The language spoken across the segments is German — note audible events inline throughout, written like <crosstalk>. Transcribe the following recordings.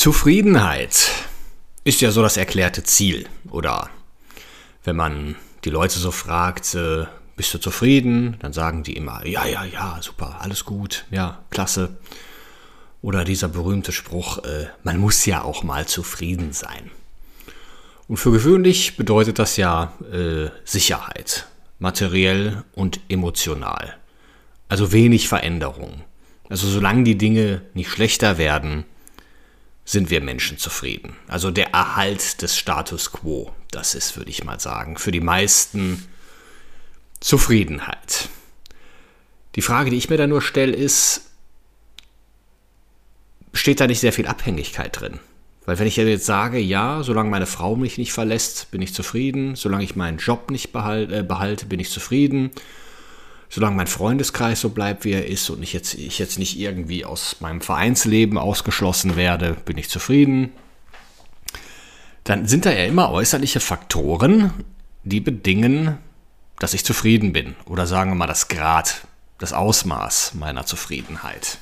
Zufriedenheit ist ja so das erklärte Ziel. Oder wenn man die Leute so fragt, äh, bist du zufrieden? Dann sagen die immer, ja, ja, ja, super, alles gut, ja, klasse. Oder dieser berühmte Spruch, äh, man muss ja auch mal zufrieden sein. Und für gewöhnlich bedeutet das ja äh, Sicherheit, materiell und emotional. Also wenig Veränderung. Also solange die Dinge nicht schlechter werden, sind wir Menschen zufrieden. Also der Erhalt des Status quo, das ist, würde ich mal sagen, für die meisten Zufriedenheit. Die Frage, die ich mir da nur stelle, ist, steht da nicht sehr viel Abhängigkeit drin? Weil wenn ich jetzt sage, ja, solange meine Frau mich nicht verlässt, bin ich zufrieden, solange ich meinen Job nicht behalte, äh, behalte bin ich zufrieden, solange mein Freundeskreis so bleibt, wie er ist und ich jetzt, ich jetzt nicht irgendwie aus meinem Vereinsleben ausgeschlossen werde, bin ich zufrieden. Dann sind da ja immer äußerliche Faktoren, die bedingen, dass ich zufrieden bin. Oder sagen wir mal das Grad, das Ausmaß meiner Zufriedenheit.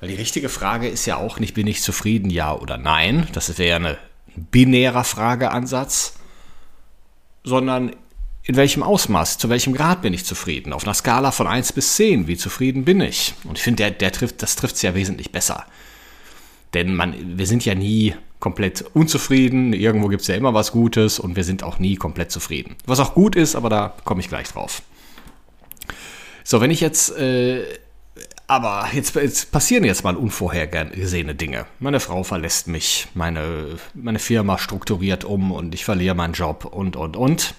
Weil die richtige Frage ist ja auch nicht, bin ich zufrieden, ja oder nein. Das wäre ja ein binärer Frageansatz. Sondern in welchem Ausmaß, zu welchem Grad bin ich zufrieden? Auf einer Skala von 1 bis 10, wie zufrieden bin ich? Und ich finde, der, der trifft, das trifft es ja wesentlich besser. Denn man, wir sind ja nie komplett unzufrieden, irgendwo gibt es ja immer was Gutes und wir sind auch nie komplett zufrieden. Was auch gut ist, aber da komme ich gleich drauf. So, wenn ich jetzt, äh, aber jetzt, jetzt, passieren jetzt mal unvorhergesehene Dinge. Meine Frau verlässt mich, meine, meine Firma strukturiert um und ich verliere meinen Job und, und, und.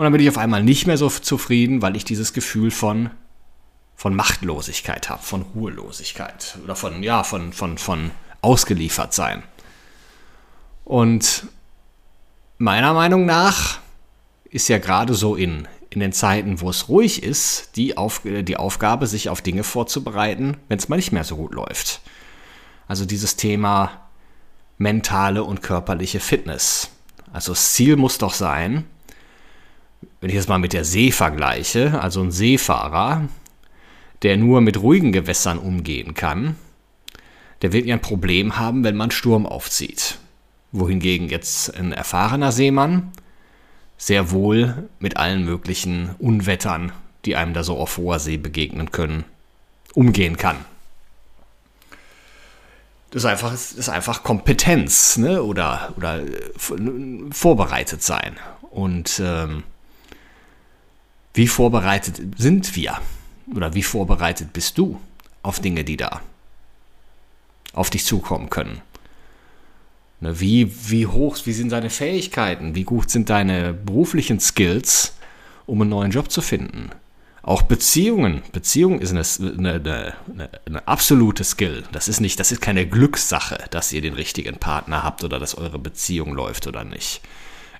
Und dann bin ich auf einmal nicht mehr so zufrieden, weil ich dieses Gefühl von, von Machtlosigkeit habe, von Ruhelosigkeit oder von, ja, von, von, von ausgeliefert sein. Und meiner Meinung nach ist ja gerade so in, in den Zeiten, wo es ruhig ist, die, auf, die Aufgabe, sich auf Dinge vorzubereiten, wenn es mal nicht mehr so gut läuft. Also dieses Thema mentale und körperliche Fitness. Also das Ziel muss doch sein, wenn ich das mal mit der See vergleiche, also ein Seefahrer, der nur mit ruhigen Gewässern umgehen kann, der wird ja ein Problem haben, wenn man Sturm aufzieht. Wohingegen jetzt ein erfahrener Seemann sehr wohl mit allen möglichen Unwettern, die einem da so auf hoher See begegnen können, umgehen kann. Das ist einfach, das ist einfach Kompetenz ne? oder, oder vorbereitet sein. Und ähm, wie vorbereitet sind wir? Oder wie vorbereitet bist du auf Dinge, die da auf dich zukommen können? Ne, wie, wie hoch, wie sind deine Fähigkeiten? Wie gut sind deine beruflichen Skills, um einen neuen Job zu finden? Auch Beziehungen. Beziehung ist eine, eine, eine, eine, absolute Skill. Das ist nicht, das ist keine Glückssache, dass ihr den richtigen Partner habt oder dass eure Beziehung läuft oder nicht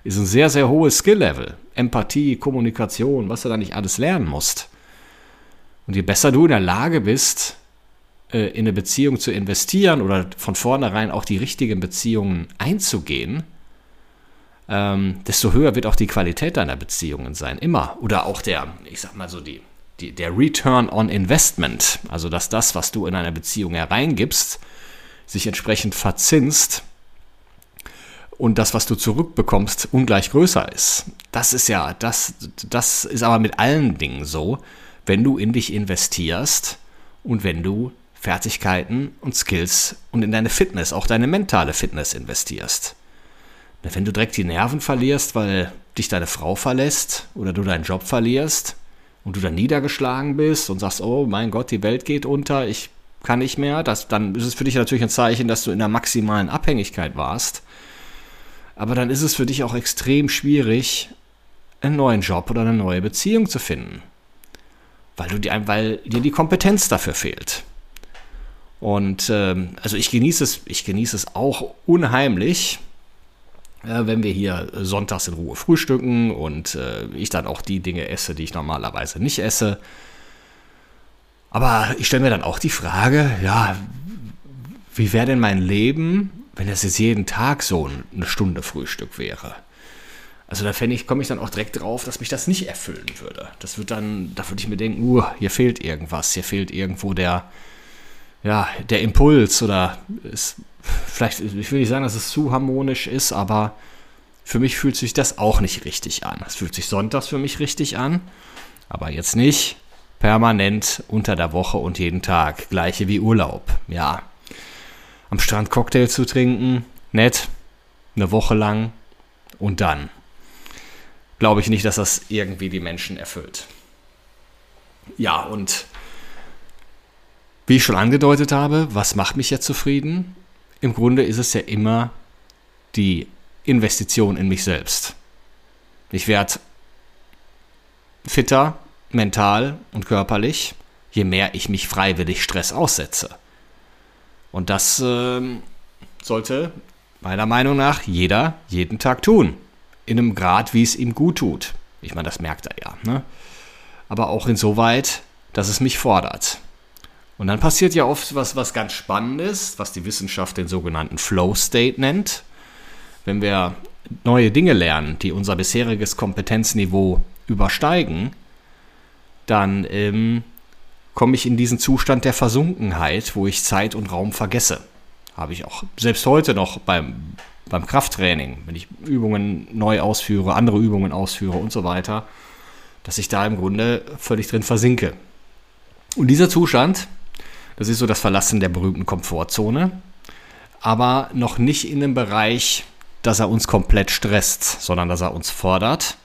ist ein sehr, sehr hohes Skill-Level. Empathie, Kommunikation, was du da nicht alles lernen musst. Und je besser du in der Lage bist, äh, in eine Beziehung zu investieren oder von vornherein auch die richtigen Beziehungen einzugehen, ähm, desto höher wird auch die Qualität deiner Beziehungen sein. Immer. Oder auch der, ich sag mal so, die, die, der Return on Investment. Also, dass das, was du in eine Beziehung hereingibst, sich entsprechend verzinst und das, was du zurückbekommst, ungleich größer ist. Das ist ja, das, das ist aber mit allen Dingen so, wenn du in dich investierst und wenn du Fertigkeiten und Skills und in deine Fitness, auch deine mentale Fitness investierst. Wenn du direkt die Nerven verlierst, weil dich deine Frau verlässt oder du deinen Job verlierst und du dann niedergeschlagen bist und sagst, oh mein Gott, die Welt geht unter, ich kann nicht mehr, das, dann ist es für dich natürlich ein Zeichen, dass du in der maximalen Abhängigkeit warst aber dann ist es für dich auch extrem schwierig, einen neuen Job oder eine neue Beziehung zu finden. Weil, du die, weil dir die Kompetenz dafür fehlt. Und ähm, also ich genieße es, ich genieße es auch unheimlich, äh, wenn wir hier sonntags in Ruhe frühstücken und äh, ich dann auch die Dinge esse, die ich normalerweise nicht esse. Aber ich stelle mir dann auch die Frage, ja, wie wäre denn mein Leben, wenn es jetzt jeden Tag so eine Stunde Frühstück wäre? Also da ich, komme ich dann auch direkt drauf, dass mich das nicht erfüllen würde. Das wird dann, da würde ich mir denken, uh, hier fehlt irgendwas, hier fehlt irgendwo der, ja, der Impuls oder ist vielleicht, ich will nicht sagen, dass es zu harmonisch ist, aber für mich fühlt sich das auch nicht richtig an. Es fühlt sich sonntags für mich richtig an, aber jetzt nicht permanent unter der Woche und jeden Tag. Gleiche wie Urlaub. Ja, am Strand Cocktail zu trinken, nett, eine Woche lang und dann glaube ich nicht, dass das irgendwie die Menschen erfüllt. Ja, und wie ich schon angedeutet habe, was macht mich jetzt zufrieden? Im Grunde ist es ja immer die Investition in mich selbst. Ich werde fitter, mental und körperlich, je mehr ich mich freiwillig Stress aussetze. Und das äh, sollte meiner Meinung nach jeder jeden Tag tun in einem Grad, wie es ihm gut tut. Ich meine, das merkt er ja. Ne? Aber auch insoweit, dass es mich fordert. Und dann passiert ja oft was, was ganz Spannendes, was die Wissenschaft den sogenannten Flow State nennt. Wenn wir neue Dinge lernen, die unser bisheriges Kompetenzniveau übersteigen, dann ähm, komme ich in diesen Zustand der Versunkenheit, wo ich Zeit und Raum vergesse. Habe ich auch selbst heute noch beim beim Krafttraining, wenn ich Übungen neu ausführe, andere Übungen ausführe und so weiter, dass ich da im Grunde völlig drin versinke. Und dieser Zustand, das ist so das Verlassen der berühmten Komfortzone, aber noch nicht in dem Bereich, dass er uns komplett stresst, sondern dass er uns fordert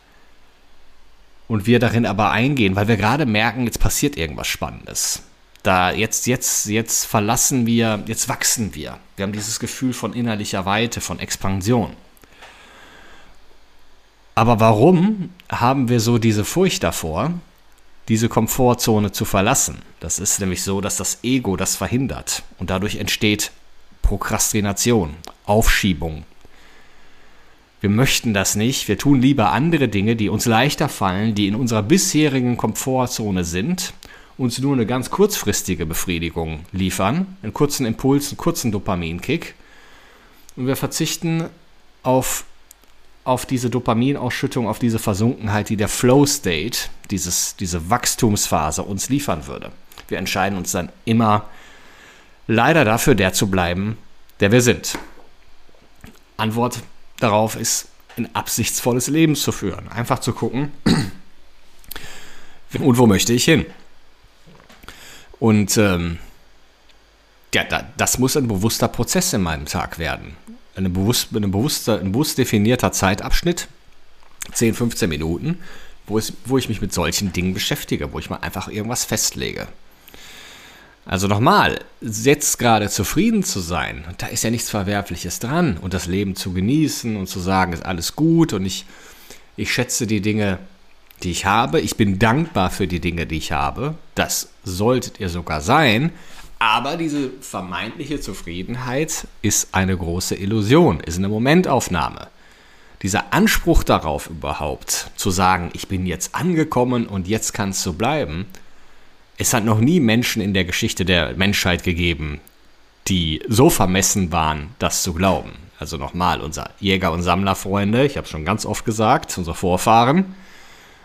und wir darin aber eingehen, weil wir gerade merken, jetzt passiert irgendwas Spannendes da jetzt, jetzt, jetzt verlassen wir, jetzt wachsen wir. Wir haben dieses Gefühl von innerlicher Weite, von Expansion. Aber warum haben wir so diese Furcht davor, diese Komfortzone zu verlassen? Das ist nämlich so, dass das Ego das verhindert und dadurch entsteht Prokrastination, Aufschiebung. Wir möchten das nicht, wir tun lieber andere Dinge, die uns leichter fallen, die in unserer bisherigen Komfortzone sind uns nur eine ganz kurzfristige Befriedigung liefern, einen kurzen Impuls, einen kurzen Dopaminkick. Und wir verzichten auf, auf diese Dopaminausschüttung, auf diese Versunkenheit, die der Flow State, dieses, diese Wachstumsphase uns liefern würde. Wir entscheiden uns dann immer leider dafür, der zu bleiben, der wir sind. Antwort darauf ist, ein absichtsvolles Leben zu führen. Einfach zu gucken, <clears throat> und wo möchte ich hin? Und ähm, ja, da, das muss ein bewusster Prozess in meinem Tag werden. Eine bewusst, eine bewusster, ein bewusst definierter Zeitabschnitt, 10, 15 Minuten, wo, es, wo ich mich mit solchen Dingen beschäftige, wo ich mal einfach irgendwas festlege. Also nochmal, jetzt gerade zufrieden zu sein, da ist ja nichts Verwerfliches dran und das Leben zu genießen und zu sagen, ist alles gut und ich, ich schätze die Dinge die ich habe. Ich bin dankbar für die Dinge, die ich habe. Das solltet ihr sogar sein. Aber diese vermeintliche Zufriedenheit ist eine große Illusion, ist eine Momentaufnahme. Dieser Anspruch darauf überhaupt, zu sagen, ich bin jetzt angekommen und jetzt kann es so bleiben, es hat noch nie Menschen in der Geschichte der Menschheit gegeben, die so vermessen waren, das zu glauben. Also nochmal, unser Jäger- und Sammlerfreunde, ich habe es schon ganz oft gesagt, unsere Vorfahren,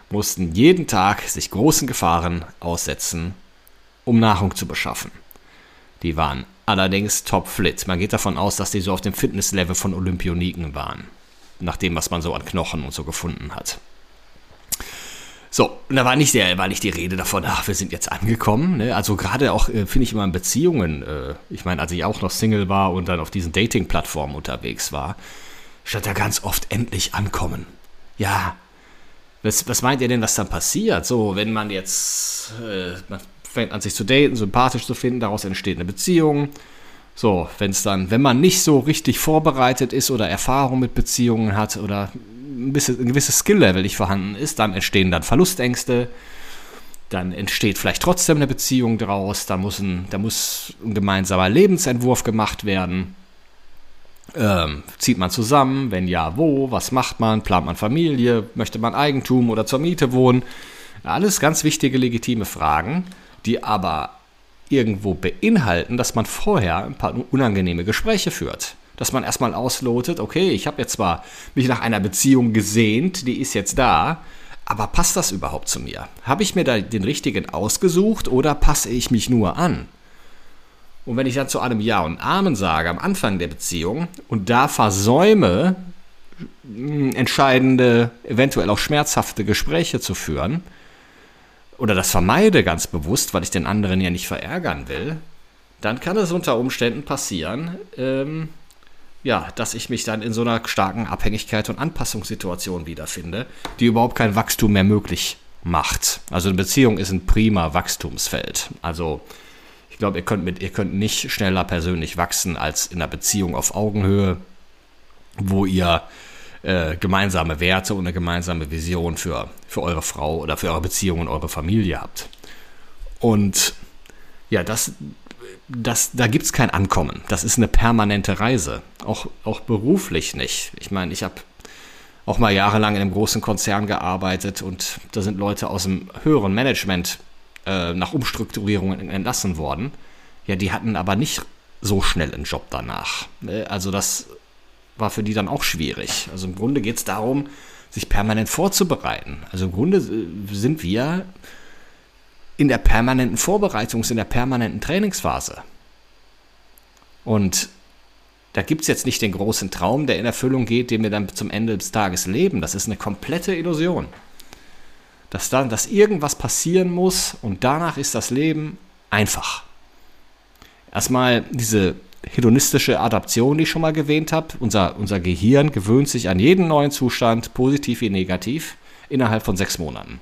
mussten jeden Tag sich großen Gefahren aussetzen, um Nahrung zu beschaffen. Die waren allerdings topfit. Man geht davon aus, dass die so auf dem Fitnesslevel von Olympioniken waren. Nach dem, was man so an Knochen und so gefunden hat. So, und da war nicht, der, war nicht die Rede davon, ach, wir sind jetzt angekommen. Ne? Also gerade auch, äh, finde ich immer in Beziehungen, äh, ich meine, als ich auch noch Single war und dann auf diesen Dating-Plattformen unterwegs war, stand da ganz oft endlich ankommen. Ja, was, was meint ihr denn, was dann passiert? So, wenn man jetzt, äh, man fängt an sich zu daten, sympathisch zu finden, daraus entsteht eine Beziehung. So, wenn es dann, wenn man nicht so richtig vorbereitet ist oder Erfahrung mit Beziehungen hat oder ein, bisschen, ein gewisses Skill-Level nicht vorhanden ist, dann entstehen dann Verlustängste. dann entsteht vielleicht trotzdem eine Beziehung draus, da muss ein, da muss ein gemeinsamer Lebensentwurf gemacht werden. Ähm, zieht man zusammen? Wenn ja, wo? Was macht man? Plant man Familie? Möchte man Eigentum oder zur Miete wohnen? Alles ganz wichtige, legitime Fragen, die aber irgendwo beinhalten, dass man vorher ein paar unangenehme Gespräche führt. Dass man erstmal auslotet, okay, ich habe jetzt zwar mich nach einer Beziehung gesehnt, die ist jetzt da, aber passt das überhaupt zu mir? Habe ich mir da den richtigen ausgesucht oder passe ich mich nur an? Und wenn ich dann zu einem Ja und Amen sage am Anfang der Beziehung und da versäume, entscheidende, eventuell auch schmerzhafte Gespräche zu führen, oder das vermeide ganz bewusst, weil ich den anderen ja nicht verärgern will, dann kann es unter Umständen passieren, ähm, ja, dass ich mich dann in so einer starken Abhängigkeit und Anpassungssituation wiederfinde, die überhaupt kein Wachstum mehr möglich macht. Also eine Beziehung ist ein prima Wachstumsfeld. Also ich glaube, ihr könnt mit, ihr könnt nicht schneller persönlich wachsen als in einer Beziehung auf Augenhöhe, wo ihr äh, gemeinsame Werte und eine gemeinsame Vision für, für eure Frau oder für eure Beziehung und eure Familie habt. Und ja, das, das, da gibt es kein Ankommen. Das ist eine permanente Reise. Auch, auch beruflich nicht. Ich meine, ich habe auch mal jahrelang in einem großen Konzern gearbeitet und da sind Leute aus dem höheren Management äh, nach Umstrukturierungen entlassen worden. Ja, die hatten aber nicht so schnell einen Job danach. Ne? Also das war für die dann auch schwierig. Also im Grunde geht es darum, sich permanent vorzubereiten. Also im Grunde äh, sind wir in der permanenten Vorbereitung, in der permanenten Trainingsphase. Und da gibt es jetzt nicht den großen Traum, der in Erfüllung geht, den wir dann zum Ende des Tages leben. Das ist eine komplette Illusion. Dass dann, dass irgendwas passieren muss und danach ist das Leben einfach. Erstmal diese hedonistische Adaption, die ich schon mal erwähnt habe. Unser, unser Gehirn gewöhnt sich an jeden neuen Zustand, positiv wie negativ, innerhalb von sechs Monaten.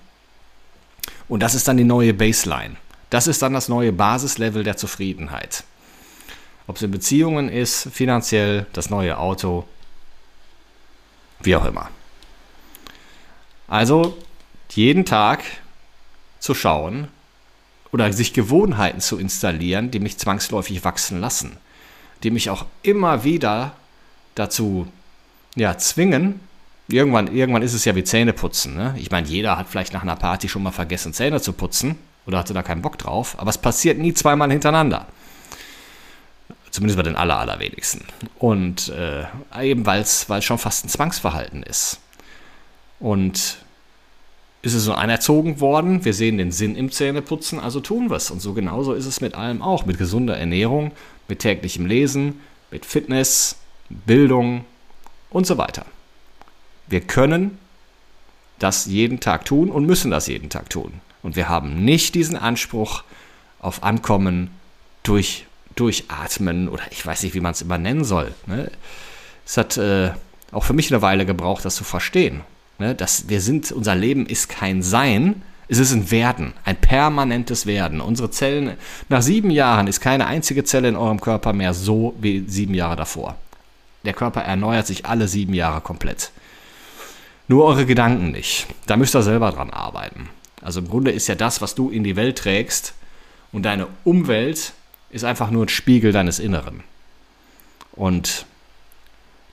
Und das ist dann die neue Baseline. Das ist dann das neue Basislevel der Zufriedenheit. Ob es in Beziehungen ist, finanziell, das neue Auto, wie auch immer. Also jeden Tag zu schauen oder sich Gewohnheiten zu installieren, die mich zwangsläufig wachsen lassen, die mich auch immer wieder dazu ja, zwingen, irgendwann, irgendwann ist es ja wie Zähneputzen. Ne? Ich meine, jeder hat vielleicht nach einer Party schon mal vergessen, Zähne zu putzen oder hatte da keinen Bock drauf, aber es passiert nie zweimal hintereinander. Zumindest bei den aller, allerwenigsten. Und äh, eben weil es schon fast ein Zwangsverhalten ist. Und ist es so anerzogen worden, wir sehen den Sinn im Zähneputzen, also tun wir es. Und so genauso ist es mit allem auch, mit gesunder Ernährung, mit täglichem Lesen, mit Fitness, Bildung und so weiter. Wir können das jeden Tag tun und müssen das jeden Tag tun. Und wir haben nicht diesen Anspruch auf Ankommen durch Durchatmen oder ich weiß nicht, wie man es immer nennen soll. Ne? Es hat äh, auch für mich eine Weile gebraucht, das zu verstehen. Ne? Dass wir sind, unser Leben ist kein Sein, es ist ein Werden, ein permanentes Werden. Unsere Zellen, nach sieben Jahren ist keine einzige Zelle in eurem Körper mehr so wie sieben Jahre davor. Der Körper erneuert sich alle sieben Jahre komplett. Nur eure Gedanken nicht. Da müsst ihr selber dran arbeiten. Also im Grunde ist ja das, was du in die Welt trägst und deine Umwelt ist einfach nur ein Spiegel deines Inneren. Und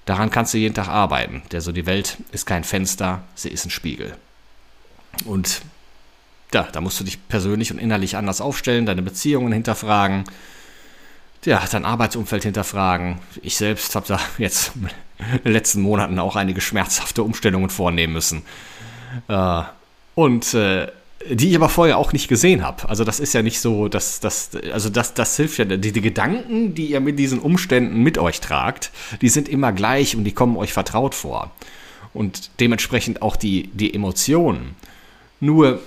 daran kannst du jeden Tag arbeiten. Der so die Welt ist kein Fenster, sie ist ein Spiegel. Und ja, da musst du dich persönlich und innerlich anders aufstellen, deine Beziehungen hinterfragen, ja, dein Arbeitsumfeld hinterfragen. Ich selbst habe da <laughs> jetzt in <laughs> den letzten Monaten auch einige schmerzhafte Umstellungen vornehmen müssen. Äh, und äh, die ich aber vorher auch nicht gesehen habe. Also das ist ja nicht so, dass das, also das, das hilft ja. Die, die, Gedanken, die ihr mit diesen Umständen mit euch tragt, die sind immer gleich und die kommen euch vertraut vor. Und dementsprechend auch die, die Emotionen. Nur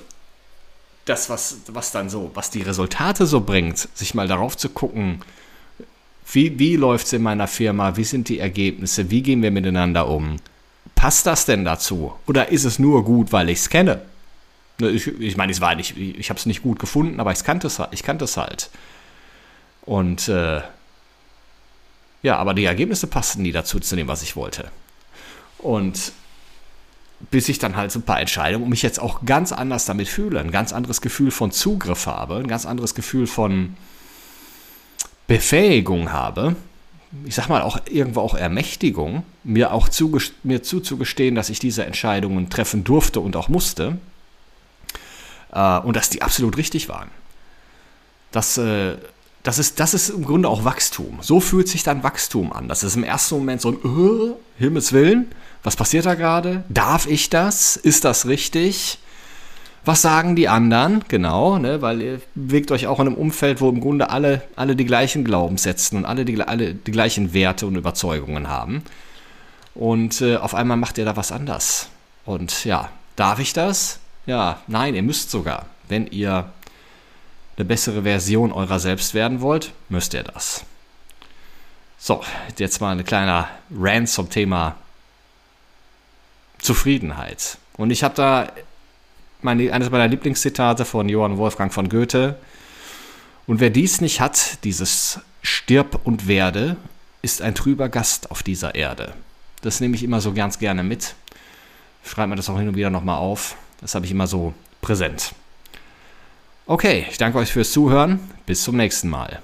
das, was, was dann so, was die Resultate so bringt, sich mal darauf zu gucken, wie, wie läuft es in meiner Firma? Wie sind die Ergebnisse? Wie gehen wir miteinander um? Passt das denn dazu? Oder ist es nur gut, weil ich es kenne? Ne, ich, ich meine, es war nicht, ich habe es nicht gut gefunden, aber ich kannte es, ich kannte es halt. Und äh, ja, aber die Ergebnisse passten nie dazu, zu dem, was ich wollte. Und bis ich dann halt so ein paar Entscheidungen und mich jetzt auch ganz anders damit fühle, ein ganz anderes Gefühl von Zugriff habe, ein ganz anderes Gefühl von Befähigung habe, ich sag mal auch irgendwo auch Ermächtigung, mir auch mir zuzugestehen, dass ich diese Entscheidungen treffen durfte und auch musste äh, und dass die absolut richtig waren. Das, äh, das, ist, das ist im Grunde auch Wachstum. So fühlt sich dann Wachstum an. Das ist im ersten Moment so ein uh, Himmels Willen, was passiert da gerade? Darf ich das? Ist das richtig? Was sagen die anderen? Genau, ne, weil ihr bewegt euch auch in einem Umfeld, wo im Grunde alle, alle die gleichen Glaubenssätze und alle die, alle die gleichen Werte und Überzeugungen haben. Und äh, auf einmal macht ihr da was anders. Und ja, darf ich das? Ja, nein, ihr müsst sogar. Wenn ihr eine bessere Version eurer selbst werden wollt, müsst ihr das. So, jetzt mal ein kleiner Rant zum Thema Zufriedenheit. Und ich habe da meine, eines meiner Lieblingszitate von Johann Wolfgang von Goethe. Und wer dies nicht hat, dieses Stirb und werde, ist ein trüber Gast auf dieser Erde. Das nehme ich immer so ganz gerne mit. Schreibe mir das auch hin und wieder nochmal auf. Das habe ich immer so präsent. Okay, ich danke euch fürs Zuhören. Bis zum nächsten Mal.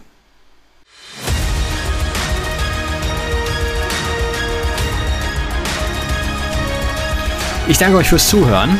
Ich danke euch fürs Zuhören.